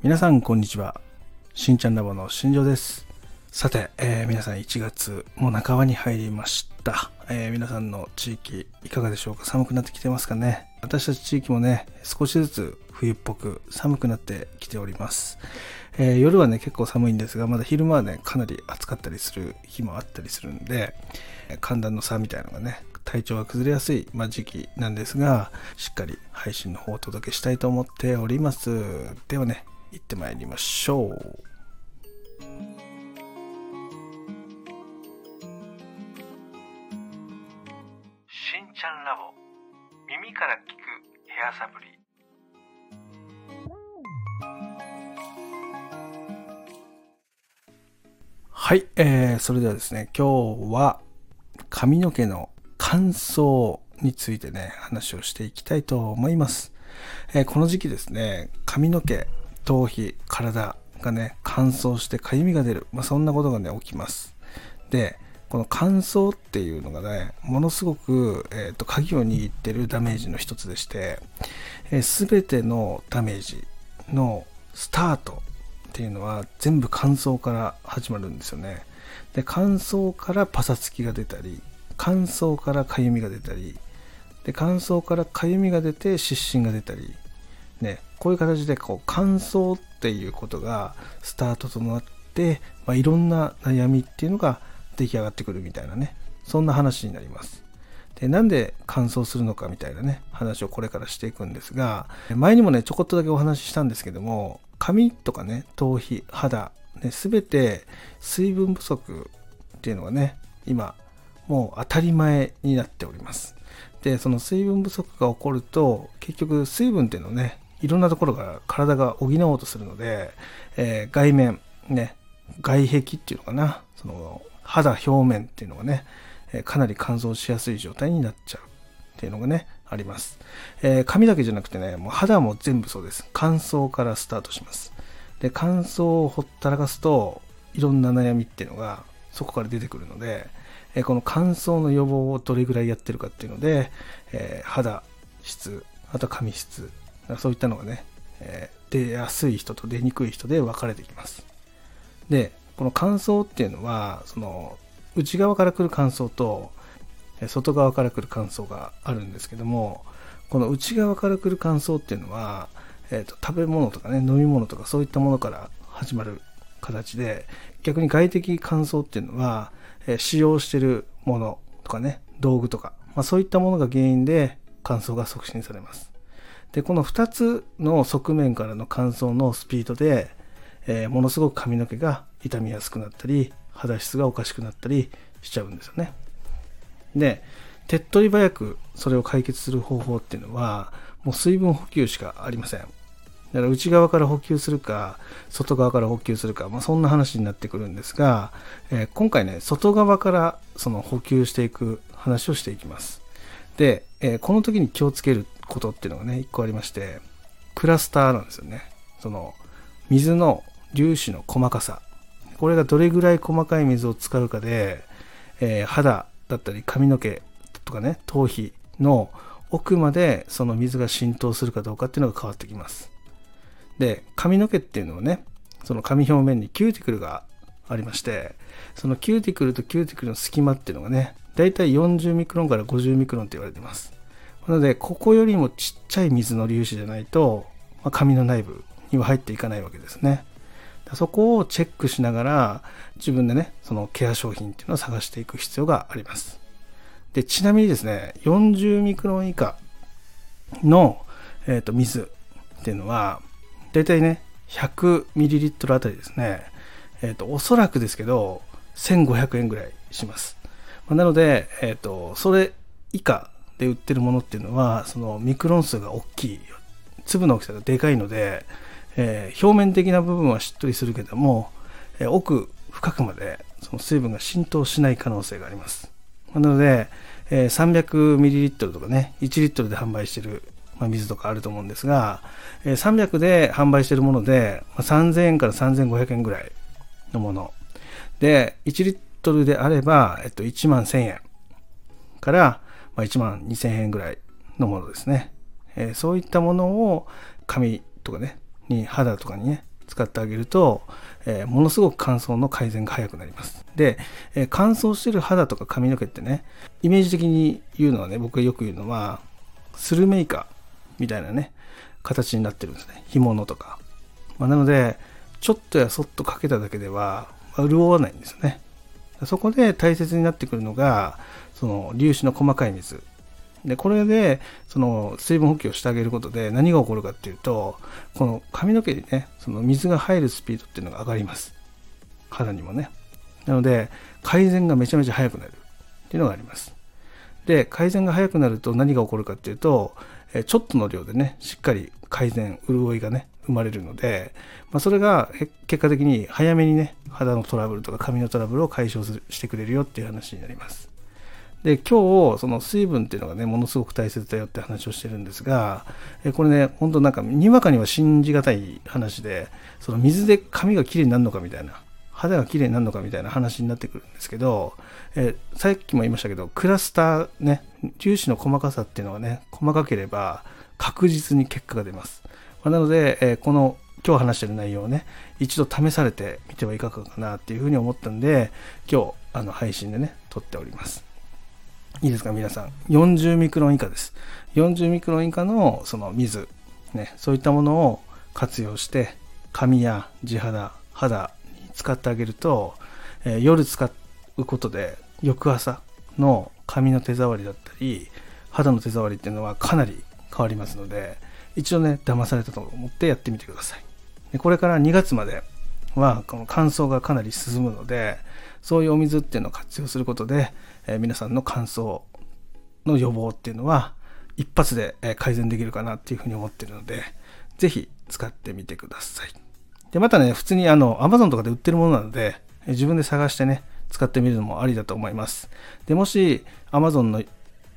皆さんこんにちは。しんちゃんラボの新庄です。さて、えー、皆さん1月もう半ばに入りました、えー皆さんの地域いかがでしょうか？寒くなってきてますかね？私たち地域もね少しずつ冬っぽく寒くなってきております、えー夜はね結構寒いんですがまだ昼間はねかなり暑かったりする日もあったりするんで寒暖の差みたいなのがね体調が崩れやすい、ま、時期なんですがしっかり配信の方をお届けしたいと思っております。ではね行ってまいりましょう。しんちゃんラボ。耳から聞くヘアサプリ。はい、えー、それではですね今日は髪の毛の乾燥についてね話をしていきたいと思います、えーこの時期ですね髪の毛頭皮体がね乾燥してかゆみが出る、まあ、そんなことがね起きます。でこの乾燥っていうのがねものすごく、えー、と鍵を握ってるダメージの一つでして、えー、全てのダメージのスタートっていうのは全部乾燥から始まるんですよね。で乾燥からパサつきが出たり乾燥からかゆみが出たりで乾燥からかゆみが出て湿疹が出たりねこういう形でこう乾燥っていうことがスタートとなって、まあ、いろんな悩みっていうのが出来上がってくるみたいなねそんな話になります。でなんで乾燥するのかみたいなね話をこれからしていくんですが前にもねちょこっとだけお話ししたんですけども髪とかね頭皮肌ね全て水分不足っていうのがね今もう当たり前になっております。でその水分不足が起こると結局水分っていうのをねいろんなところから体が補おうとするので、えー外面ね外壁っていうのかなその肌表面っていうのがね、えかなり乾燥しやすい状態になっちゃうっていうのがねあります、えー髪だけじゃなくてねもう肌も全部そうです。乾燥からスタートします。で乾燥をほったらかすといろんな悩みっていうのがそこから出てくるので、えーこの乾燥の予防をどれぐらいやってるかっていうので、えー肌質あと髪質そういったのがね、えー出やすい人と出にくい人で分かれてきます。でこの乾燥っていうのはその内側から来る乾燥と外側から来る乾燥があるんですけどもこの内側から来る乾燥っていうのは、えーと食べ物とかね飲み物とかそういったものから始まる形で逆に外的乾燥っていうのは、えー使用してるものとかね道具とか、まあ、そういったものが原因で乾燥が促進されます。でこの2つの側面からの乾燥のスピードで、えーものすごく髪の毛が傷みやすくなったり肌質がおかしくなったりしちゃうんですよね。で手っ取り早くそれを解決する方法っていうのはもう水分補給しかありません。だから内側から補給するか外側から補給するか、まあ、そんな話になってくるんですが、えー今回ね外側からその補給していく話をしていきます。で、えーこの時に気をつけることっていうのがね1個ありましてクラスターなんですよね。その水の粒子の細かさ。これがどれぐらい細かい水を使うかで、えー肌だったり髪の毛とかね頭皮の奥までその水が浸透するかどうかっていうのが変わってきます。で髪の毛っていうのはねその髪表面にキューティクルがありましてそのキューティクルとキューティクルの隙間っていうのがねだいたい40ミクロンから50ミクロンって言われてます。なのでここよりもちっちゃい水の粒子じゃないと、まあ髪の内部には入っていかないわけですね。そこをチェックしながら自分でねそのケア商品っていうのを探していく必要があります。でちなみにですね40ミクロン以下の、えー、と水っていうのはだいたいね 100ml あたりですね、えー、とおそらくですけど1500円ぐらいします。まあなので、えー、とそれ以下で売ってるものっていうのはそのミクロン数が大きい粒の大きさがでかいので、えー表面的な部分はしっとりするけども、えー奥深くまでその水分が浸透しない可能性があります。なので、えー 300ml とかね1リットルで販売してる、まあ、水とかあると思うんですが、えー300で販売してるもので、まあ3000円から3500円ぐらいのもの。で1リットルであれば、えっと、1万1000円から、まあ、1万2000円ぐらいのものですね、えーそういったものを髪とかねに肌とかにね使ってあげると、えー、ものすごく乾燥の改善が早くなります。で、えー、乾燥してる肌とか髪の毛ってね、イメージ的に言うのはね、僕がよく言うのは、スルメイカみたいなね、形になってるんですね。干物とか。まあ、なので、ちょっとやそっとかけただけでは、潤わないんですよね。そこで大切になってくるのが、その粒子の細かい水。で、これで、その水分補給をしてあげることで何が起こるかっていうと、この髪の毛にね、その水が入るスピードっていうのが上がります。肌にもね。なので、改善がめちゃめちゃ早くなるっていうのがあります。で、改善が早くなると何が起こるかっていうと、ちょっとの量でね、しっかり改善、潤いがね、生まれるので、まあ、それが結果的に早めにね、肌のトラブルとか髪のトラブルを解消してくれるよっていう話になります。で、今日、その水分っていうのがね、ものすごく大切だよって話をしてるんですが、これね、本当なんか、にわかには信じがたい話で、その水で髪がきれいになるのかみたいな、肌がきれいになるのかみたいな話になってくるんですけど、えさっきも言いましたけど、クラスターね、粒子の細かさっていうのがね、細かければ確実に結果が出ます。まあ、なので、えこの今日話してる内容をね、一度試されてみてはいかがかなっていうふうに思ったんで、今日、あの、配信でね、撮っております。いいですか、皆さん。40ミクロン以下です。40ミクロン以下のその水、ね、そういったものを活用して、髪や地肌、肌に使ってあげると、えー、夜使うことで、翌朝の髪の手触りだったり、肌の手触りっていうのはかなり変わりますので、一度ね、騙されたと思ってやってみてください。でこれから2月までは、この乾燥がかなり進むので、そういうお水っていうのを活用することで、えー、皆さんの乾燥の予防っていうのは一発で改善できるかなっていうふうに思ってるので、ぜひ使ってみてください。で、またね、普通にあの、Amazon とかで売ってるものなので、自分で探してね、使ってみるのもありだと思います。で、もし Amazon の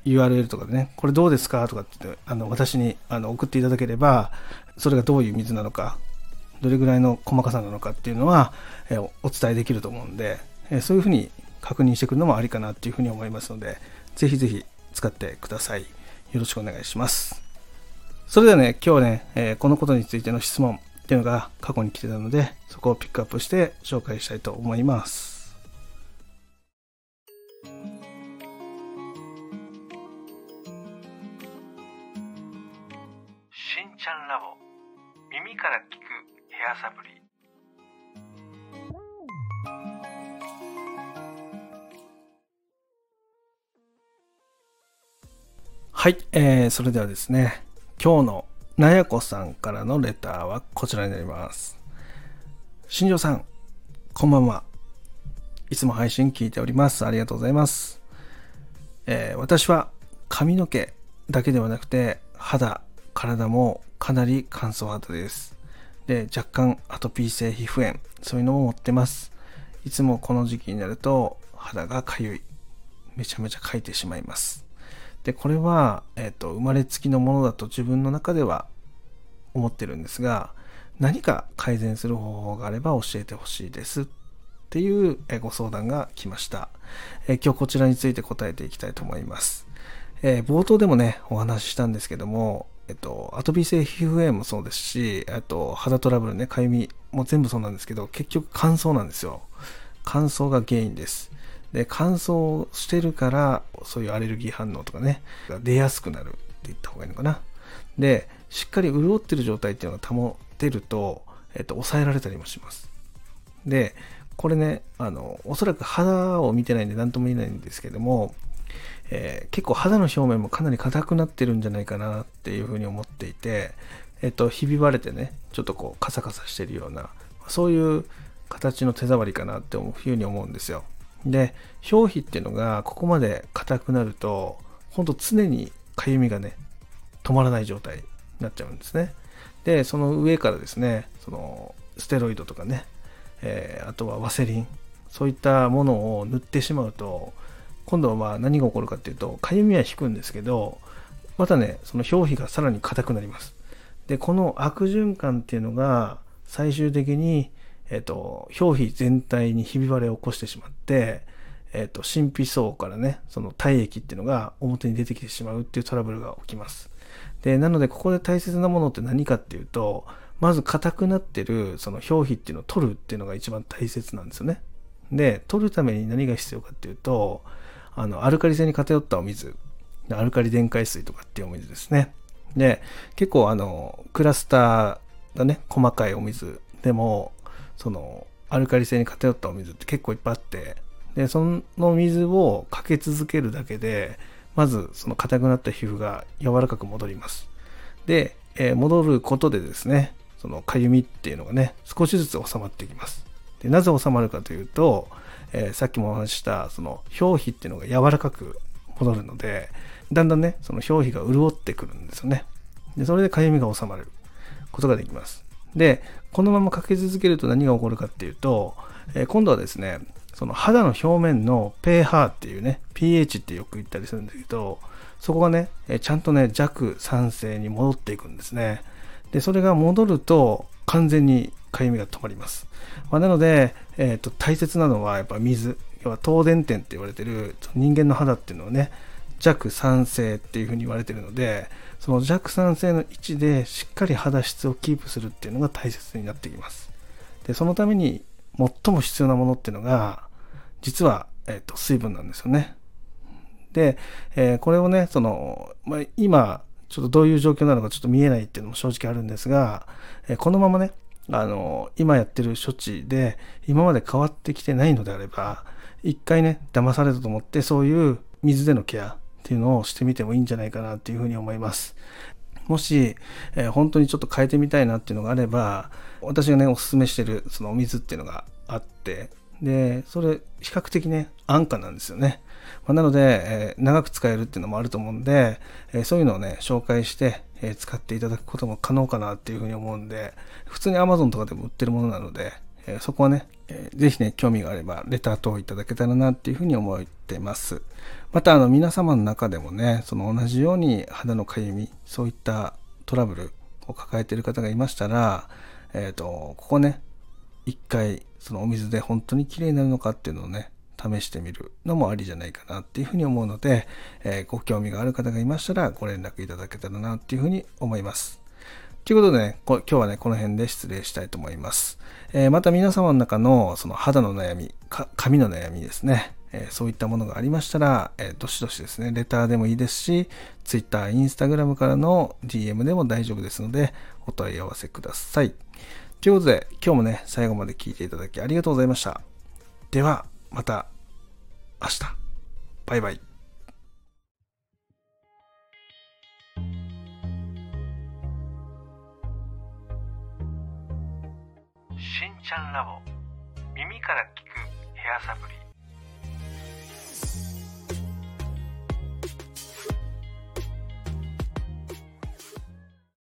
URL とかでね、これどうですかとかってってあの私にあの送っていただければ、それがどういう水なのか、どれぐらいの細かさなのかっていうのは、えお伝えできると思うんで、えそういうふうに確認してくるのもありかなっていうふうに思いますので、ぜひぜひ使ってください。よろしくお願いします。それではね、今日ね、え、このことについての質問っていうのが過去に来てたので、そこをピックアップして紹介したいと思います。はい、えー、それではですね、今日のなやこさんからのレターはこちらになります。新庄さん、こんばんは。いつも配信聞いております。ありがとうございます。えー、私は髪の毛だけではなくて、肌、体もかなり乾燥肌です。で、若干アトピー性皮膚炎、そういうのも持ってます。いつもこの時期になると肌がかゆい。めちゃめちゃかいてしまいます。で、これは、え、ー、と、生まれつきのものだと自分の中では思ってるんですが、何か改善する方法があれば教えてほしいですっていうご相談が来ました、え、今日こちらについて答えていきたいと思います。えー、冒頭でもね、お話ししたんですけども、えっと、アトピー性皮膚炎もそうですし、あと肌トラブルね、かゆみも全部そうなんですけど、結局乾燥なんですよ。乾燥が原因です。で、乾燥してるから、そういうアレルギー反応とかね、が出やすくなるって言った方がいいのかな。で、しっかり潤ってる状態っていうのが保てると、えっと、抑えられたりもします。で、これね、あの、おそらく肌を見てないんで何とも言えないんですけども、えー、結構肌の表面もかなり硬くなってるんじゃないかなっていうふうに思っていて、えっと、ひび割れてね、ちょっとこうカサカサしてるような、そういう形の手触りかなっていうふうに思うんですよ。で、表皮っていうのがここまで硬くなると、ほんと常にかゆみがね、止まらない状態になっちゃうんですね。で、その上からですね、そのステロイドとかね、えー、あとはワセリン、そういったものを塗ってしまうと、今度はまあ何が起こるかっていうと、かゆみは引くんですけど、またね、その表皮がさらに硬くなります。で、この悪循環っていうのが最終的にえっ、と、表皮全体にひび割れを起こしてしまって、えっ、と、神秘層からね、その体液っていうのが表に出てきてしまうっていうトラブルが起きます。で、なので、ここで大切なものって何かっていうと、まず硬くなってるその表皮っていうのを取るっていうのが一番大切なんですよね。で、取るために何が必要かっていうと、あの、アルカリ性に偏ったお水、アルカリ電解水とかっていうお水ですね。で、結構あの、クラスターがね、細かいお水でも、その、アルカリ性に偏ったお水って結構いっぱいあって、で、その水をかけ続けるだけで、まずその硬くなった皮膚が柔らかく戻ります。で、えー、戻ることでですね、そのかゆみっていうのがね、少しずつ収まっていきます。でなぜ収まるかというと、えー、さっきもお話ししたその表皮っていうのが柔らかく戻るので、だんだんね、その表皮が潤ってくるんですよね。で、それでかゆみが収まることができます。で、このままかけ続けると何が起こるかっていうと、えー、今度はですね、その肌の表面の pH っていうね、pH ってよく言ったりするんだけど、そこがね、えちゃんとね、弱酸性に戻っていくんですね。で、それが戻ると完全にかゆみが止まります。まあ、なので、えーと、大切なのはやっぱ水、要は東電点って言われてる人間の肌っていうのはね、弱酸性っていうふうに言われてるので、その弱酸性の位置でしっかり肌質をキープするっていうのが大切になってきます。で、そのために最も必要なものっていうのが、実は、えっ、ー、と、水分なんですよね。で、えー、これをね、その、まあ、今、ちょっとどういう状況なのかちょっと見えないっていうのも正直あるんですが、えー、このままね、あの、今やってる処置で、今まで変わってきてないのであれば、一回ね、騙されたと思って、そういう水でのケアっていうのをしてみてもいいんじゃないかなっていうふうに思います。もし、えー、本当にちょっと変えてみたいなっていうのがあれば、私がね、おすすめしてるそのお水っていうのがあって、で、それ、比較的ね、安価なんですよね。まあ、なので、えー、長く使えるっていうのもあると思うんで、えー、そういうのをね、紹介して、え、使っていただくことも可能かなっていうふうに思うんで、普通に Amazon とかでも売ってるものなので、えそこはね、えー、ぜひね、興味があれば、レター等いただけたらなっていうふうに思ってます。また、あの、皆様の中でもね、その同じように肌のかゆみ、そういったトラブルを抱えている方がいましたら、えっ、と、ここね、一回そのお水で本当に綺麗になるのかっていうのをね、試してみるのもありじゃないかなっていうふうに思うので、えー、ご興味がある方がいましたらご連絡いただけたらなっていうふうに思います。ということでね、今日はね、この辺で失礼したいと思います。えー、また皆様の中のその肌の悩み、髪の悩みですね、えー、そういったものがありましたら、えー、どしどしですね、レターでもいいですし、Twitter、Instagram からの DM でも大丈夫ですので、お問い合わせください。ということで、今日もね、最後まで聞いていただきありがとうございました。では、また明日。バイバイ。しんちゃんラボ。耳から聞くヘアサプリ。